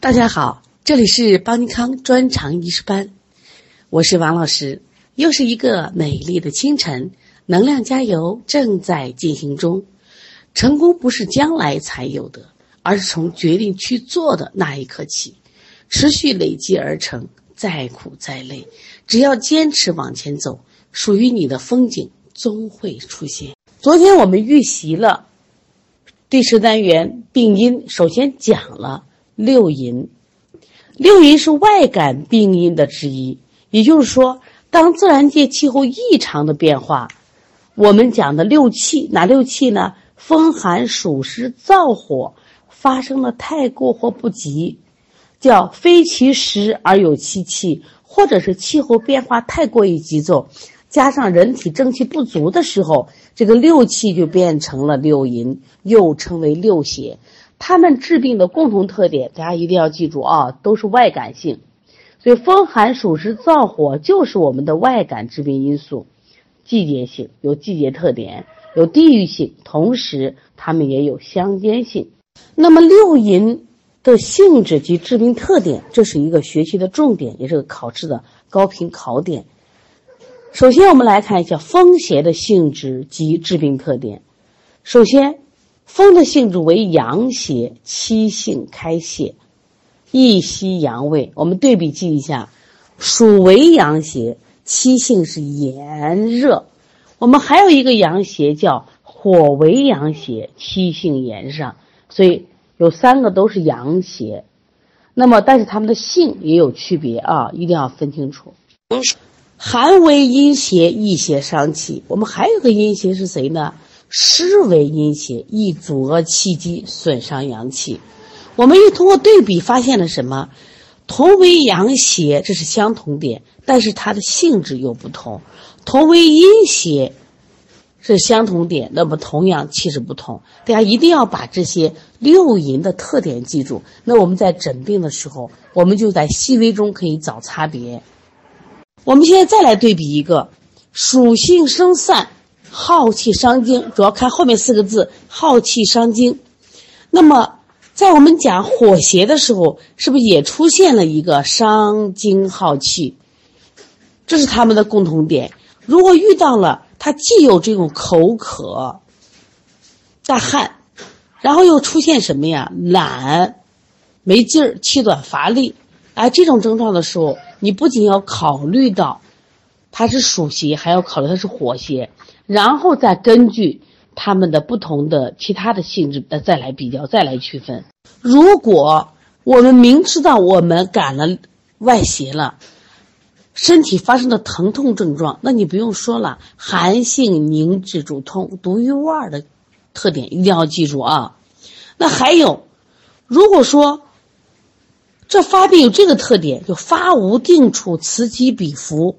大家好，这里是邦尼康专长医师班，我是王老师。又是一个美丽的清晨，能量加油正在进行中。成功不是将来才有的，而是从决定去做的那一刻起，持续累积而成。再苦再累，只要坚持往前走，属于你的风景终会出现。昨天我们预习了第十单元病因，首先讲了。六淫，六淫是外感病因的之一。也就是说，当自然界气候异常的变化，我们讲的六气哪六气呢？风寒暑湿燥火发生了太过或不及，叫非其时而有其气，或者是气候变化太过于急骤，加上人体正气不足的时候，这个六气就变成了六淫，又称为六邪。他们治病的共同特点，大家一定要记住啊，都是外感性。所以风寒暑湿燥火就是我们的外感致病因素。季节性有季节特点，有地域性，同时它们也有相间性。那么六淫的性质及致病特点，这是一个学习的重点，也是个考试的高频考点。首先，我们来看一下风邪的性质及致病特点。首先。风的性质为阳邪，气性开泄，易吸阳味。我们对比记一下，暑为阳邪，气性是炎热。我们还有一个阳邪叫火为阳邪，气性炎上。所以有三个都是阳邪，那么但是它们的性也有区别啊，一定要分清楚。寒为阴邪，易邪伤气。我们还有个阴邪是谁呢？湿为阴邪，易阻遏气机，损伤阳气。我们又通过对比发现了什么？同为阳邪，这是相同点，但是它的性质又不同。同为阴邪是相同点，那么同样气质不同。大家一定要把这些六淫的特点记住。那我们在诊病的时候，我们就在细微中可以找差别。我们现在再来对比一个属性生散。耗气伤精，主要看后面四个字“耗气伤精”。那么，在我们讲火邪的时候，是不是也出现了一个伤精耗气？这是他们的共同点。如果遇到了，他既有这种口渴、大汗，然后又出现什么呀？懒、没劲儿、气短乏力，哎，这种症状的时候，你不仅要考虑到它是暑邪，还要考虑它是火邪。然后再根据他们的不同的其他的性质，再来比较，再来区分。如果我们明知道我们感了外邪了，身体发生的疼痛症状，那你不用说了，寒性凝滞主痛，独一无二的特点一定要记住啊。那还有，如果说这发病有这个特点，就发无定处，此起彼伏。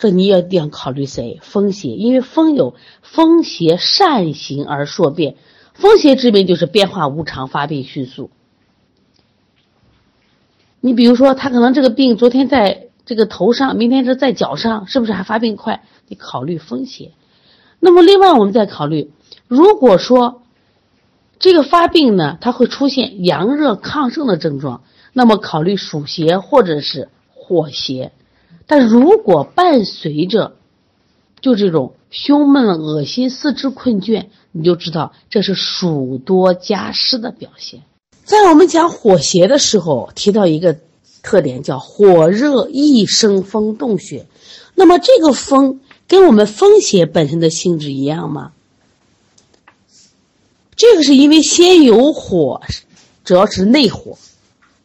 这你也要考虑谁？风邪，因为风有风邪善行而数变，风邪之病就是变化无常，发病迅速。你比如说，他可能这个病昨天在这个头上，明天是在脚上，是不是还发病快？你考虑风邪。那么另外我们再考虑，如果说这个发病呢，它会出现阳热亢盛的症状，那么考虑暑邪或者是火邪。但如果伴随着就这种胸闷、恶心、四肢困倦，你就知道这是暑多加湿的表现。在我们讲火邪的时候，提到一个特点叫火热易生风动血。那么这个风跟我们风邪本身的性质一样吗？这个是因为先有火，主要是内火，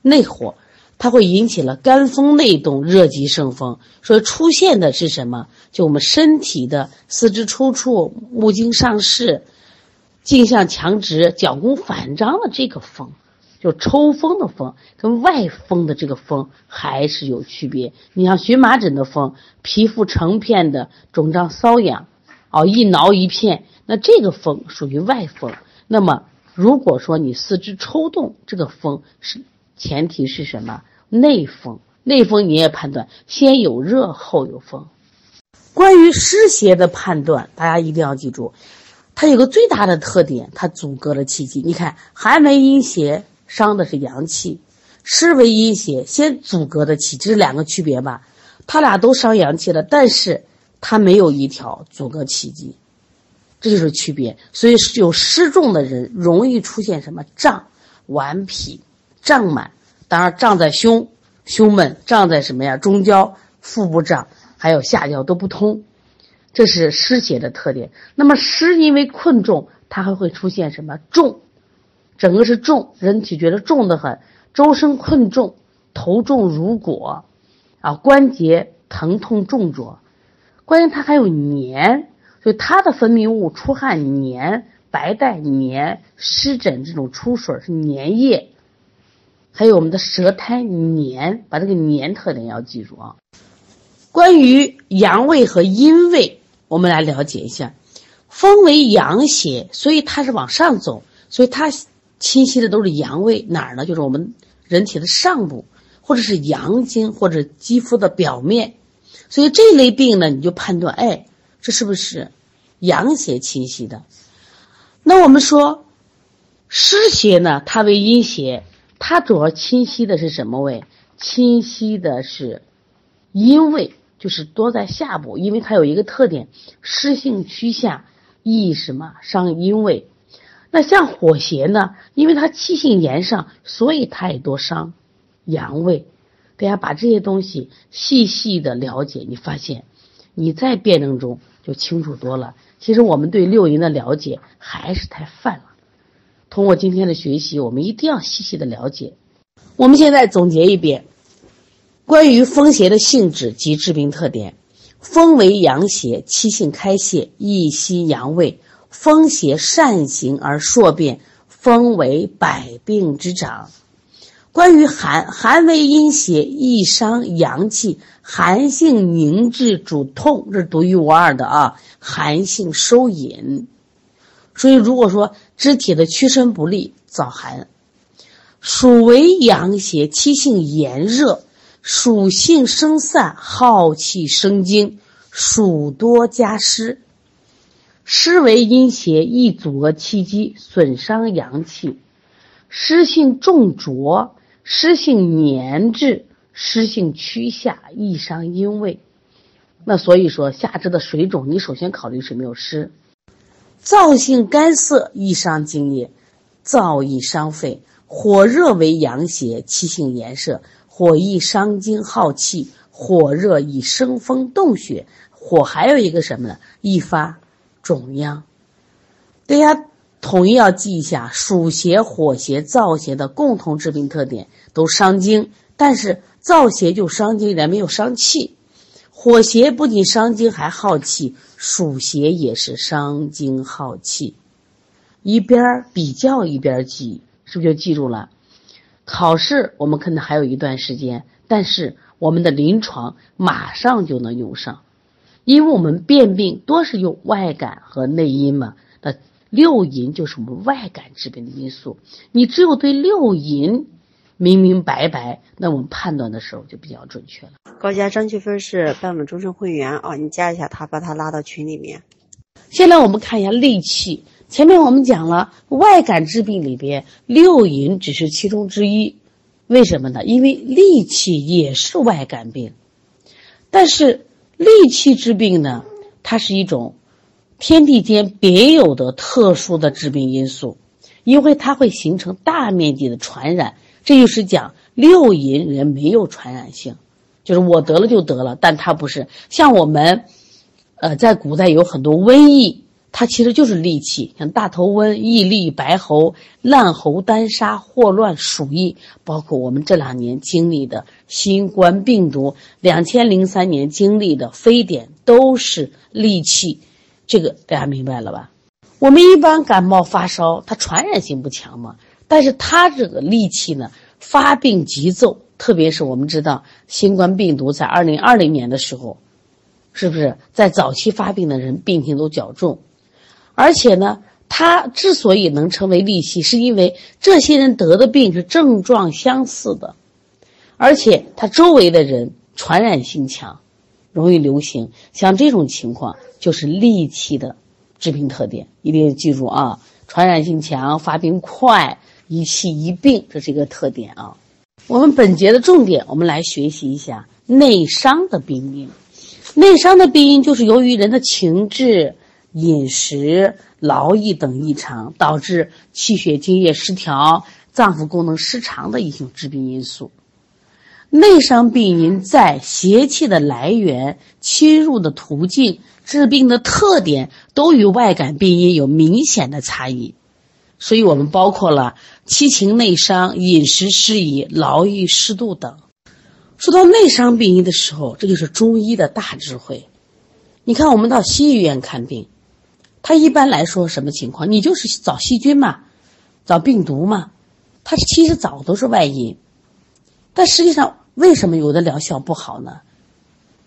内火。它会引起了肝风内动，热极生风，所以出现的是什么？就我们身体的四肢抽搐、目睛上视、颈项强直、脚弓反张的这个风，就抽风的风，跟外风的这个风还是有区别。你像荨麻疹的风，皮肤成片的肿胀瘙痒，哦，一挠一片，那这个风属于外风。那么如果说你四肢抽动，这个风是。前提是什么？内风，内风你也判断，先有热后有风。关于湿邪的判断，大家一定要记住，它有个最大的特点，它阻隔了气机。你看，寒为阴邪，伤的是阳气；湿为阴邪，先阻隔的气，这是两个区别吧？它俩都伤阳气了，但是它没有一条阻隔气机，这就是区别。所以有湿重的人容易出现什么胀、顽皮、胀满，当然胀在胸、胸闷，胀在什么呀？中焦、腹部胀，还有下焦都不通，这是湿邪的特点。那么湿因为困重，它还会出现什么重？整个是重，人体觉得重得很，周身困重，头重如裹，啊，关节疼痛重浊，关键它还有黏，所以它的分泌物出汗黏，白带黏，湿疹这种出水是黏液，还有我们的舌苔黏，把这个黏特点要记住啊。关于阳位和阴位，我们来了解一下，风为阳邪，所以它是往上走，所以它。侵袭的都是阳位，哪儿呢？就是我们人体的上部，或者是阳经，或者肌肤的表面。所以这类病呢，你就判断，哎，这是不是阳邪侵袭的？那我们说湿邪呢，它为阴邪，它主要清晰的是什么位？清晰的是阴位，就是多在下部，因为它有一个特点，湿性趋下，易什么伤阴位。那像火邪呢？因为它气性炎上，所以它也多伤阳位。大家把这些东西细细的了解，你发现你在辩证中就清楚多了。其实我们对六淫的了解还是太泛了。通过今天的学习，我们一定要细细的了解。我们现在总结一遍关于风邪的性质及致病特点：风为阳邪，气性开泄，易袭阳位。风邪善行而数变，风为百病之长。关于寒，寒为阴邪，易伤阳气。寒性凝滞，主痛，这是独一无二的啊。寒性收引，所以如果说肢体的屈伸不利，早寒。暑为阳邪，气性炎热，暑性生散，耗气生精，暑多加湿。湿为阴邪，易阻遏气机，损伤阳气。湿性重浊，湿性黏滞，湿性趋下，易伤阴位。那所以说，下肢的水肿，你首先考虑是没有湿。燥性干涩，易伤津液，燥易伤肺。火热为阳邪，气性炎热，火易伤精耗气，火热易生风动血。火还有一个什么呢？易发。肿样，大家统一要记一下：暑邪、火邪、燥邪的共同致病特点都伤精，但是燥邪就伤精点，没有伤气；火邪不仅伤精还耗气，暑邪也是伤精耗气。一边比较一边记，是不是就记住了？考试我们可能还有一段时间，但是我们的临床马上就能用上。因为我们辨病多是用外感和内因嘛，那六淫就是我们外感致病的因素。你只有对六淫明明白白，那我们判断的时候就比较准确了。高家张菊芬是半稳终身会员啊，你加一下他，把他拉到群里面。现在我们看一下戾气，前面我们讲了外感治病里边六淫只是其中之一，为什么呢？因为戾气也是外感病，但是。戾气治病呢，它是一种天地间别有的特殊的致病因素，因为它会形成大面积的传染。这就是讲六淫人没有传染性，就是我得了就得了，但它不是像我们，呃，在古代有很多瘟疫。它其实就是戾气，像大头瘟、疫痢、白喉、烂喉单杀、霍乱、鼠疫，包括我们这两年经历的新冠病毒，两千零三年经历的非典，都是戾气。这个大家明白了吧？我们一般感冒发烧，它传染性不强嘛，但是他这个戾气呢，发病急骤，特别是我们知道新冠病毒在二零二零年的时候，是不是在早期发病的人病情都较重？而且呢，他之所以能成为利息，是因为这些人得的病是症状相似的，而且他周围的人传染性强，容易流行。像这种情况就是戾气的致病特点，一定要记住啊！传染性强，发病快，一气一病，这是一个特点啊。我们本节的重点，我们来学习一下内伤的病因。内伤的病因就是由于人的情志、饮食、劳逸等异常，导致气血津液失调、脏腑功能失常的一种致病因素。内伤病因在邪气的来源、侵入的途径、治病的特点，都与外感病因有明显的差异。所以我们包括了七情内伤、饮食失宜、劳逸适度等。说到内伤病因的时候，这就是中医的大智慧。你看，我们到西医院看病，他一般来说什么情况？你就是找细菌嘛，找病毒嘛，他其实找都是外因。但实际上，为什么有的疗效不好呢？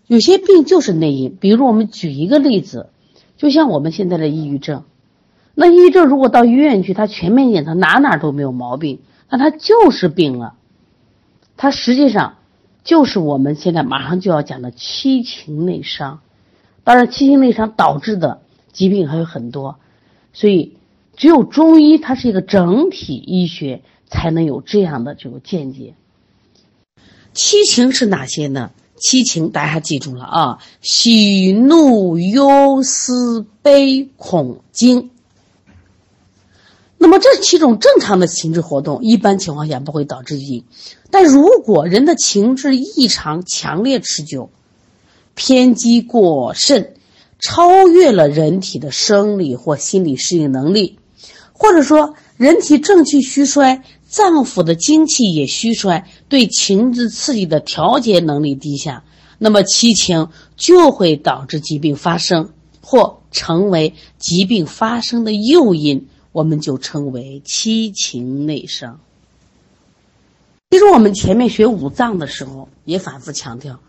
有些病就是内因。比如我们举一个例子，就像我们现在的抑郁症。那抑郁症如果到医院去，他全面检查哪哪都没有毛病，那他就是病了。他实际上。就是我们现在马上就要讲的七情内伤，当然七情内伤导致的疾病还有很多，所以只有中医它是一个整体医学，才能有这样的这个见解。七情是哪些呢？七情大家记住了啊，喜怒忧思悲恐惊。那么这七种正常的情志活动，一般情况下不会导致疾病。但如果人的情志异常强烈、持久，偏激过甚，超越了人体的生理或心理适应能力，或者说人体正气虚衰，脏腑的精气也虚衰，对情志刺激的调节能力低下，那么七情就会导致疾病发生，或成为疾病发生的诱因。我们就称为七情内伤。其实我们前面学五脏的时候也反复强调，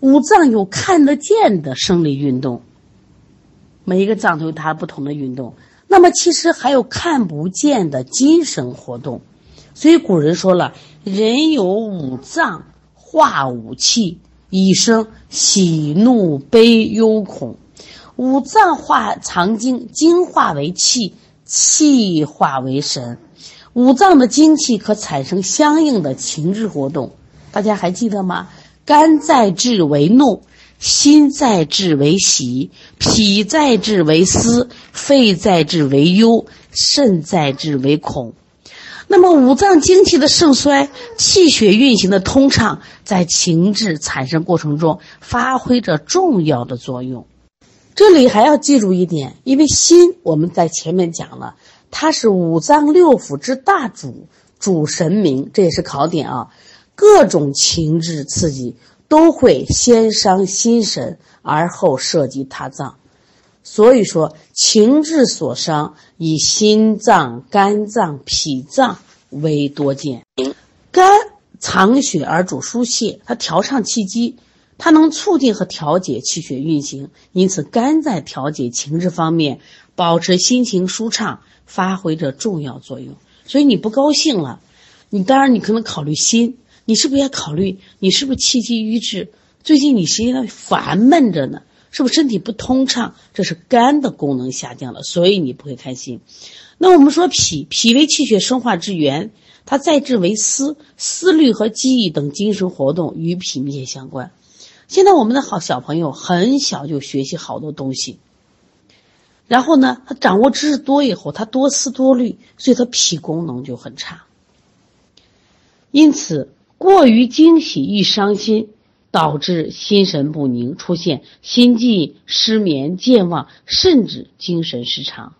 五脏有看得见的生理运动，每一个脏都有它不同的运动。那么其实还有看不见的精神活动。所以古人说了：“人有五脏，化五气，以生喜怒悲忧恐。五脏化藏精，精化为气。”气化为神，五脏的精气可产生相应的情志活动，大家还记得吗？肝在志为怒，心在志为喜，脾在志为思，肺在志为忧，肾在志为恐。那么五脏精气的盛衰，气血运行的通畅，在情志产生过程中发挥着重要的作用。这里还要记住一点，因为心我们在前面讲了，它是五脏六腑之大主，主神明，这也是考点啊。各种情志刺激都会先伤心神，而后涉及他脏，所以说情志所伤以心脏、肝脏、脾脏为多见。肝藏血而主疏泄，它调畅气机。它能促进和调节气血运行，因此肝在调节情志方面，保持心情舒畅，发挥着重要作用。所以你不高兴了，你当然你可能考虑心，你是不是也考虑你是不是气机瘀滞？最近你实际上烦闷着呢，是不是身体不通畅？这是肝的功能下降了，所以你不会开心。那我们说脾，脾为气血生化之源，它在志为思，思虑和记忆等精神活动与脾密切相关。现在我们的好小朋友很小就学习好多东西，然后呢，他掌握知识多以后，他多思多虑，所以他脾功能就很差。因此，过于惊喜易伤心，导致心神不宁，出现心悸、失眠、健忘，甚至精神失常。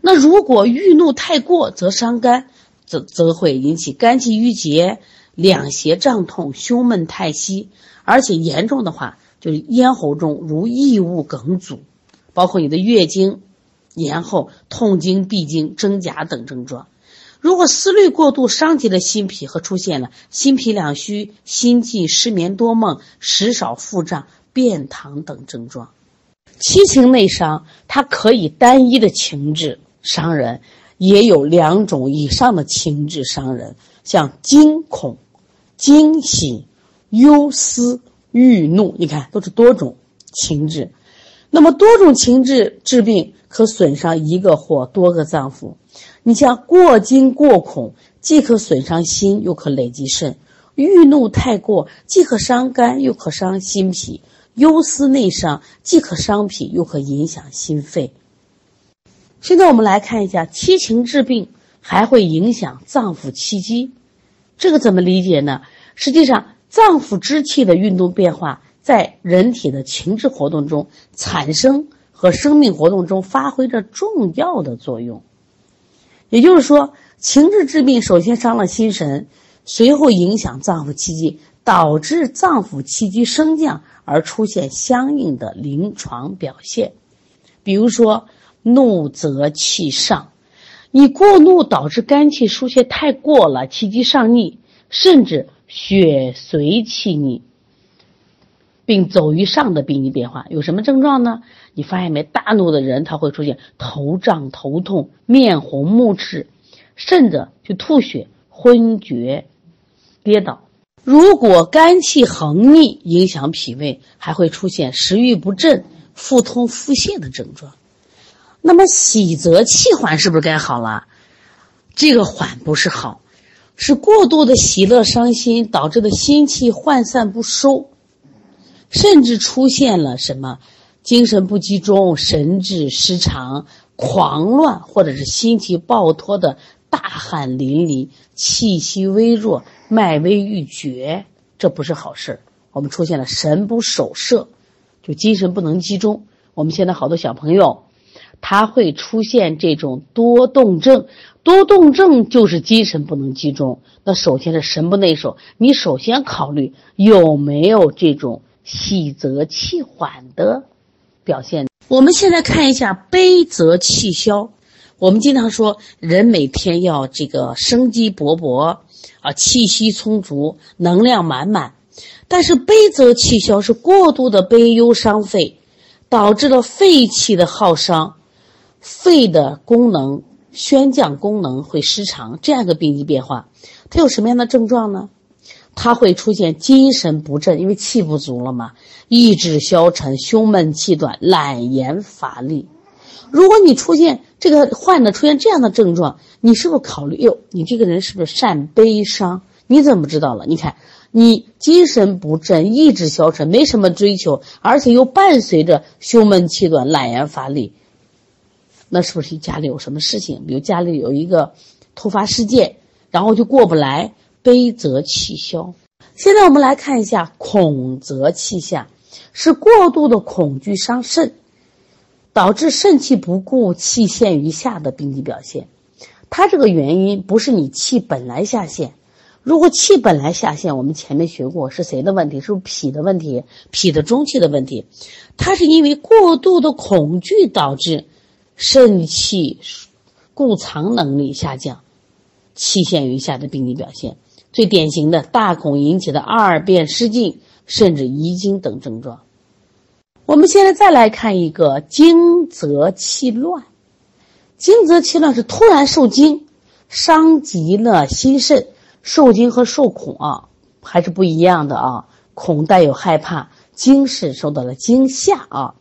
那如果郁怒太过，则伤肝，则则会引起肝气郁结、两胁胀痛、胸闷太息。而且严重的话，就是咽喉中如异物梗阻，包括你的月经延后、痛经、闭经、真假等症状。如果思虑过度，伤及了心脾和出现了心脾两虚、心悸、失眠多梦、食少腹胀、便溏等症状。七情内伤，它可以单一的情志伤人，也有两种以上的情志伤人，像惊恐、惊喜。忧思郁怒，你看都是多种情志。那么多种情志治病，可损伤一个或多个脏腑。你像过惊过恐，既可损伤心，又可累积肾；郁怒太过，既可伤肝，又可伤心脾；忧思内伤，既可伤脾，又可影响心肺。现在我们来看一下，七情治病还会影响脏腑气机，这个怎么理解呢？实际上，脏腑之气的运动变化，在人体的情志活动中产生和生命活动中发挥着重要的作用。也就是说，情志治病首先伤了心神，随后影响脏腑气机，导致脏腑气机升降而出现相应的临床表现。比如说，怒则气上，你过怒导致肝气疏泄太过了，气机上逆，甚至血随气逆，并走于上的病理变化有什么症状呢？你发现没？大怒的人他会出现头胀、头痛、面红目赤，甚至就吐血、昏厥、跌倒。如果肝气横逆，影响脾胃，还会出现食欲不振、腹痛、腹泻的症状。那么喜则气缓，是不是该好了？这个缓不是好。是过度的喜乐伤心导致的心气涣散不收，甚至出现了什么精神不集中、神志失常、狂乱，或者是心气暴脱的大汗淋漓、气息微弱、脉微欲绝，这不是好事我们出现了神不守舍，就精神不能集中。我们现在好多小朋友。他会出现这种多动症，多动症就是精神不能集中。那首先是神不内守，你首先考虑有没有这种喜则气缓的表现。我们现在看一下悲则气消。我们经常说，人每天要这个生机勃勃啊，气息充足，能量满满。但是悲则气消是过度的悲忧伤肺，导致了肺气的耗伤。肺的功能、宣降功能会失常，这样一个病机变化，它有什么样的症状呢？它会出现精神不振，因为气不足了嘛，意志消沉、胸闷气短、懒言乏力。如果你出现这个患者出现这样的症状，你是不是考虑哟？你这个人是不是善悲伤？你怎么知道了？你看，你精神不振、意志消沉，没什么追求，而且又伴随着胸闷气短、懒言乏力。那是不是家里有什么事情？比如家里有一个突发事件，然后就过不来，悲则气消。现在我们来看一下恐则气下，是过度的恐惧伤肾，导致肾气不固、气陷于下的病理表现。它这个原因不是你气本来下陷，如果气本来下陷，我们前面学过是谁的问题？是不是脾的问题？脾的中气的问题？它是因为过度的恐惧导致。肾气固藏能力下降，气陷于下的病理表现，最典型的大恐引起的二便失禁，甚至遗精等症状。我们现在再来看一个惊则气乱，惊则气乱是突然受惊，伤及了心肾。受惊和受恐啊还是不一样的啊，恐带有害怕，惊是受到了惊吓啊。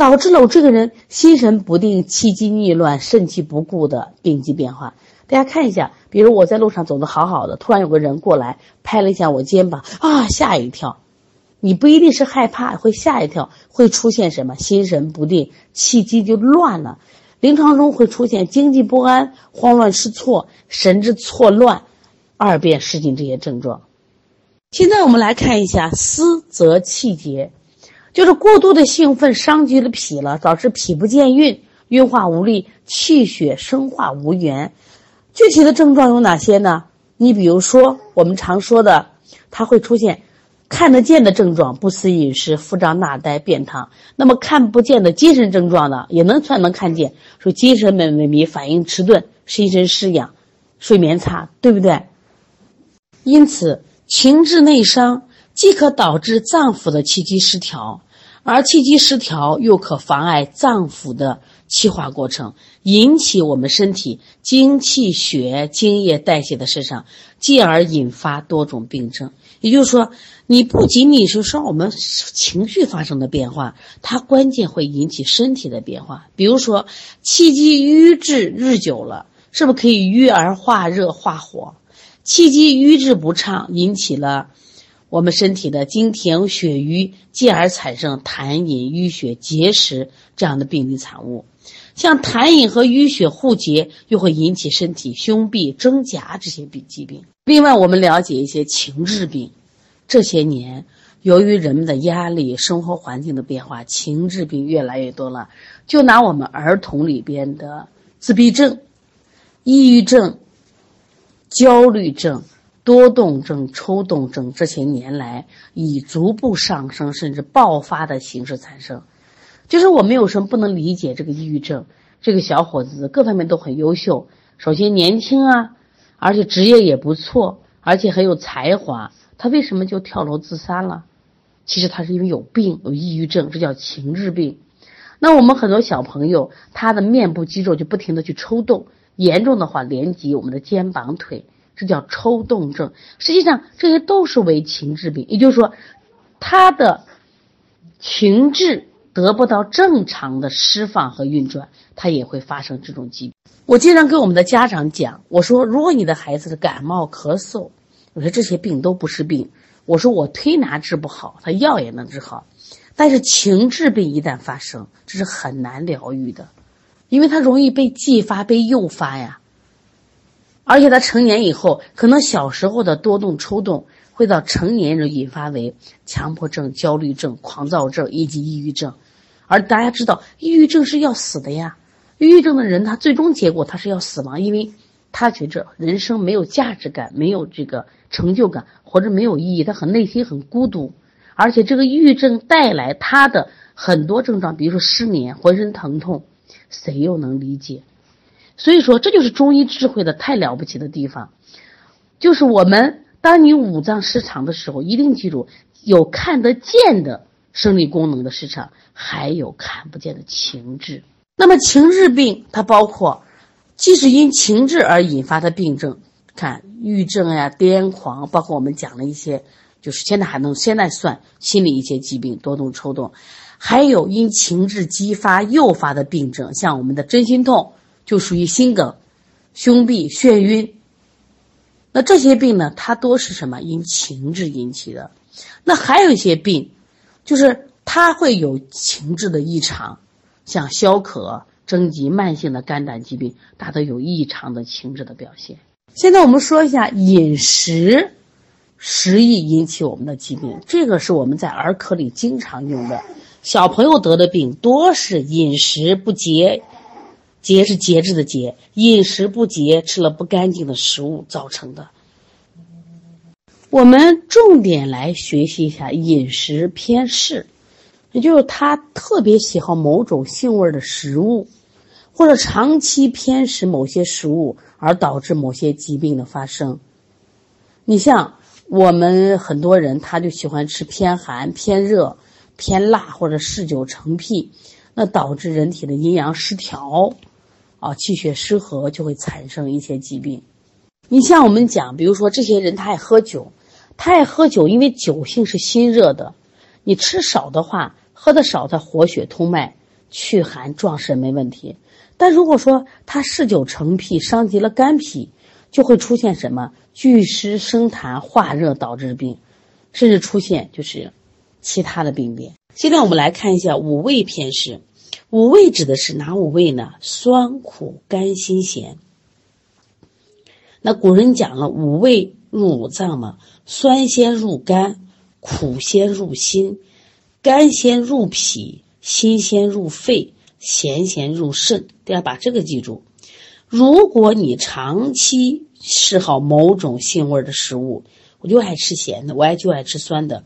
导致了我这个人心神不定、气机逆乱、肾气不固的病机变化。大家看一下，比如我在路上走的好好的，突然有个人过来拍了一下我肩膀，啊，吓一跳。你不一定是害怕，会吓一跳，会出现什么？心神不定，气机就乱了。临床中会出现经济不安、慌乱失措、神志错乱、二便失禁这些症状。现在我们来看一下思则气结。就是过度的兴奋伤及了脾了，导致脾不健运，运化无力，气血生化无源。具体的症状有哪些呢？你比如说我们常说的，它会出现看得见的症状：不思饮食、腹胀纳呆、便溏。那么看不见的精神症状呢，也能算能看见，说精神萎靡、反应迟钝、心神失养、睡眠差，对不对？因此，情志内伤。既可导致脏腑的气机失调，而气机失调又可妨碍脏腑的气化过程，引起我们身体精气血精液代谢的失常，进而引发多种病症。也就是说，你不仅仅是说我们情绪发生的变化，它关键会引起身体的变化。比如说，气机瘀滞日久了，是不是可以瘀而化热化火？气机瘀滞不畅，引起了我们身体的经停血瘀，进而产生痰饮淤血结石这样的病理产物。像痰饮和淤血互结，又会引起身体胸痹、真假这些病疾病。另外，我们了解一些情志病。这些年，由于人们的压力、生活环境的变化，情志病越来越多了。就拿我们儿童里边的自闭症、抑郁症。焦虑症、多动症、抽动症这些年来以逐步上升甚至爆发的形式产生，就是我们有什么不能理解这个抑郁症？这个小伙子各方面都很优秀，首先年轻啊，而且职业也不错，而且很有才华，他为什么就跳楼自杀了？其实他是因为有病，有抑郁症，这叫情志病。那我们很多小朋友，他的面部肌肉就不停的去抽动。严重的话，连及我们的肩膀腿，这叫抽动症。实际上，这些都是为情志病。也就是说，他的情志得不到正常的释放和运转，他也会发生这种疾病。我经常跟我们的家长讲，我说，如果你的孩子是感冒、咳嗽，我说这些病都不是病。我说我推拿治不好，他药也能治好，但是情志病一旦发生，这是很难疗愈的。因为它容易被激发、被诱发呀，而且他成年以后，可能小时候的多动、抽动，会到成年人引发为强迫症、焦虑症、狂躁症以及抑郁症。而大家知道，抑郁症是要死的呀。抑郁症的人，他最终结果他是要死亡，因为他觉着人生没有价值感、没有这个成就感，活着没有意义，他很内心很孤独。而且这个抑郁症带来他的很多症状，比如说失眠、浑身疼痛。谁又能理解？所以说，这就是中医智慧的太了不起的地方。就是我们，当你五脏失常的时候，一定记住，有看得见的生理功能的失常，还有看不见的情志。那么情志病它包括，既是因情志而引发的病症，看郁症呀、癫狂，包括我们讲了一些，就是现在还能现在算心理一些疾病，多动、抽动。还有因情志激发诱发的病症，像我们的真心痛就属于心梗、胸痹、眩晕。那这些病呢，它多是什么？因情志引起的。那还有一些病，就是它会有情志的异常，像消渴、征集、慢性的肝胆疾病，它都有异常的情志的表现。现在我们说一下饮食，食易引起我们的疾病，这个是我们在儿科里经常用的。小朋友得的病多是饮食不节，节是节制的节，饮食不节，吃了不干净的食物造成的。我们重点来学习一下饮食偏嗜，也就是他特别喜好某种性味的食物，或者长期偏食某些食物而导致某些疾病的发生。你像我们很多人，他就喜欢吃偏寒偏热。偏辣或者嗜酒成癖，那导致人体的阴阳失调，啊，气血失和，就会产生一些疾病。你像我们讲，比如说这些人他爱喝酒，他爱喝酒，因为酒性是心热的。你吃少的话，喝的少，他活血通脉、祛寒壮肾没问题。但如果说他嗜酒成癖，伤及了肝脾，就会出现什么聚湿生痰、化热导致病，甚至出现就是。其他的病变。现在我们来看一下五味偏食。五味指的是哪五味呢？酸、苦、甘、辛、咸。那古人讲了，五味入五脏嘛，酸先入肝，苦先入心，甘先入脾，辛先入肺，咸先入肾。大家把这个记住。如果你长期嗜好某种性味的食物，我就爱吃咸的，我爱就爱吃酸的。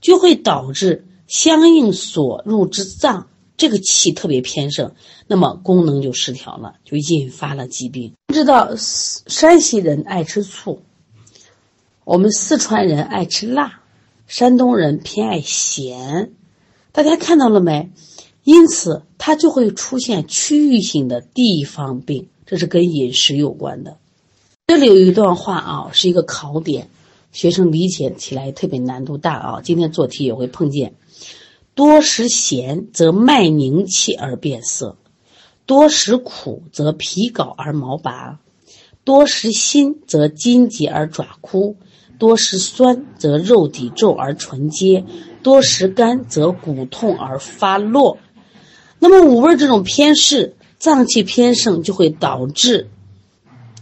就会导致相应所入之脏这个气特别偏盛，那么功能就失调了，就引发了疾病。知道山西人爱吃醋，我们四川人爱吃辣，山东人偏爱咸，大家看到了没？因此它就会出现区域性的地方病，这是跟饮食有关的。这里有一段话啊，是一个考点。学生理解起来特别难度大啊！今天做题也会碰见，多食咸则脉凝气而变色，多食苦则脾槁而毛拔，多食辛则筋结而爪枯，多食酸则肉底皱而唇结，多食甘则骨痛而发落。那么五味这种偏嗜，脏气偏盛，就会导致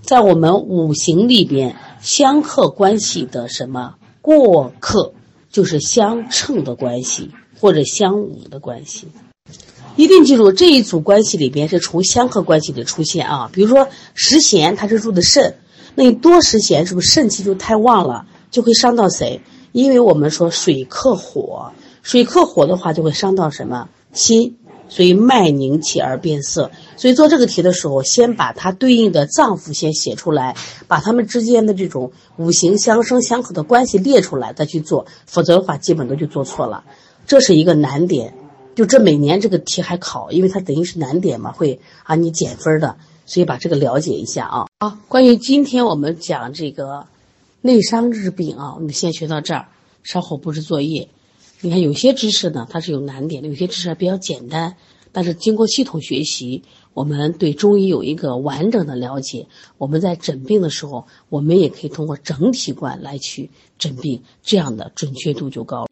在我们五行里边相克关系的什么？过克，就是相称的关系。或者相侮的关系。一定记住这一组关系里边是从相克关系的出现啊。比如说食咸，它是入的肾，那你多食咸，是不是肾气就太旺了，就会伤到谁？因为我们说水克火，水克火的话就会伤到什么心，所以脉凝气而变色。所以做这个题的时候，先把它对应的脏腑先写出来，把它们之间的这种五行相生相克的关系列出来再去做，否则的话基本都就做错了。这是一个难点。就这每年这个题还考，因为它等于是难点嘛，会啊你减分的，所以把这个了解一下啊。好，关于今天我们讲这个内伤日病啊，我们先学到这儿，稍后布置作业。你看有些知识呢它是有难点的，有些知识比较简单，但是经过系统学习，我们对中医有一个完整的了解。我们在诊病的时候，我们也可以通过整体观来去诊病，这样的准确度就高。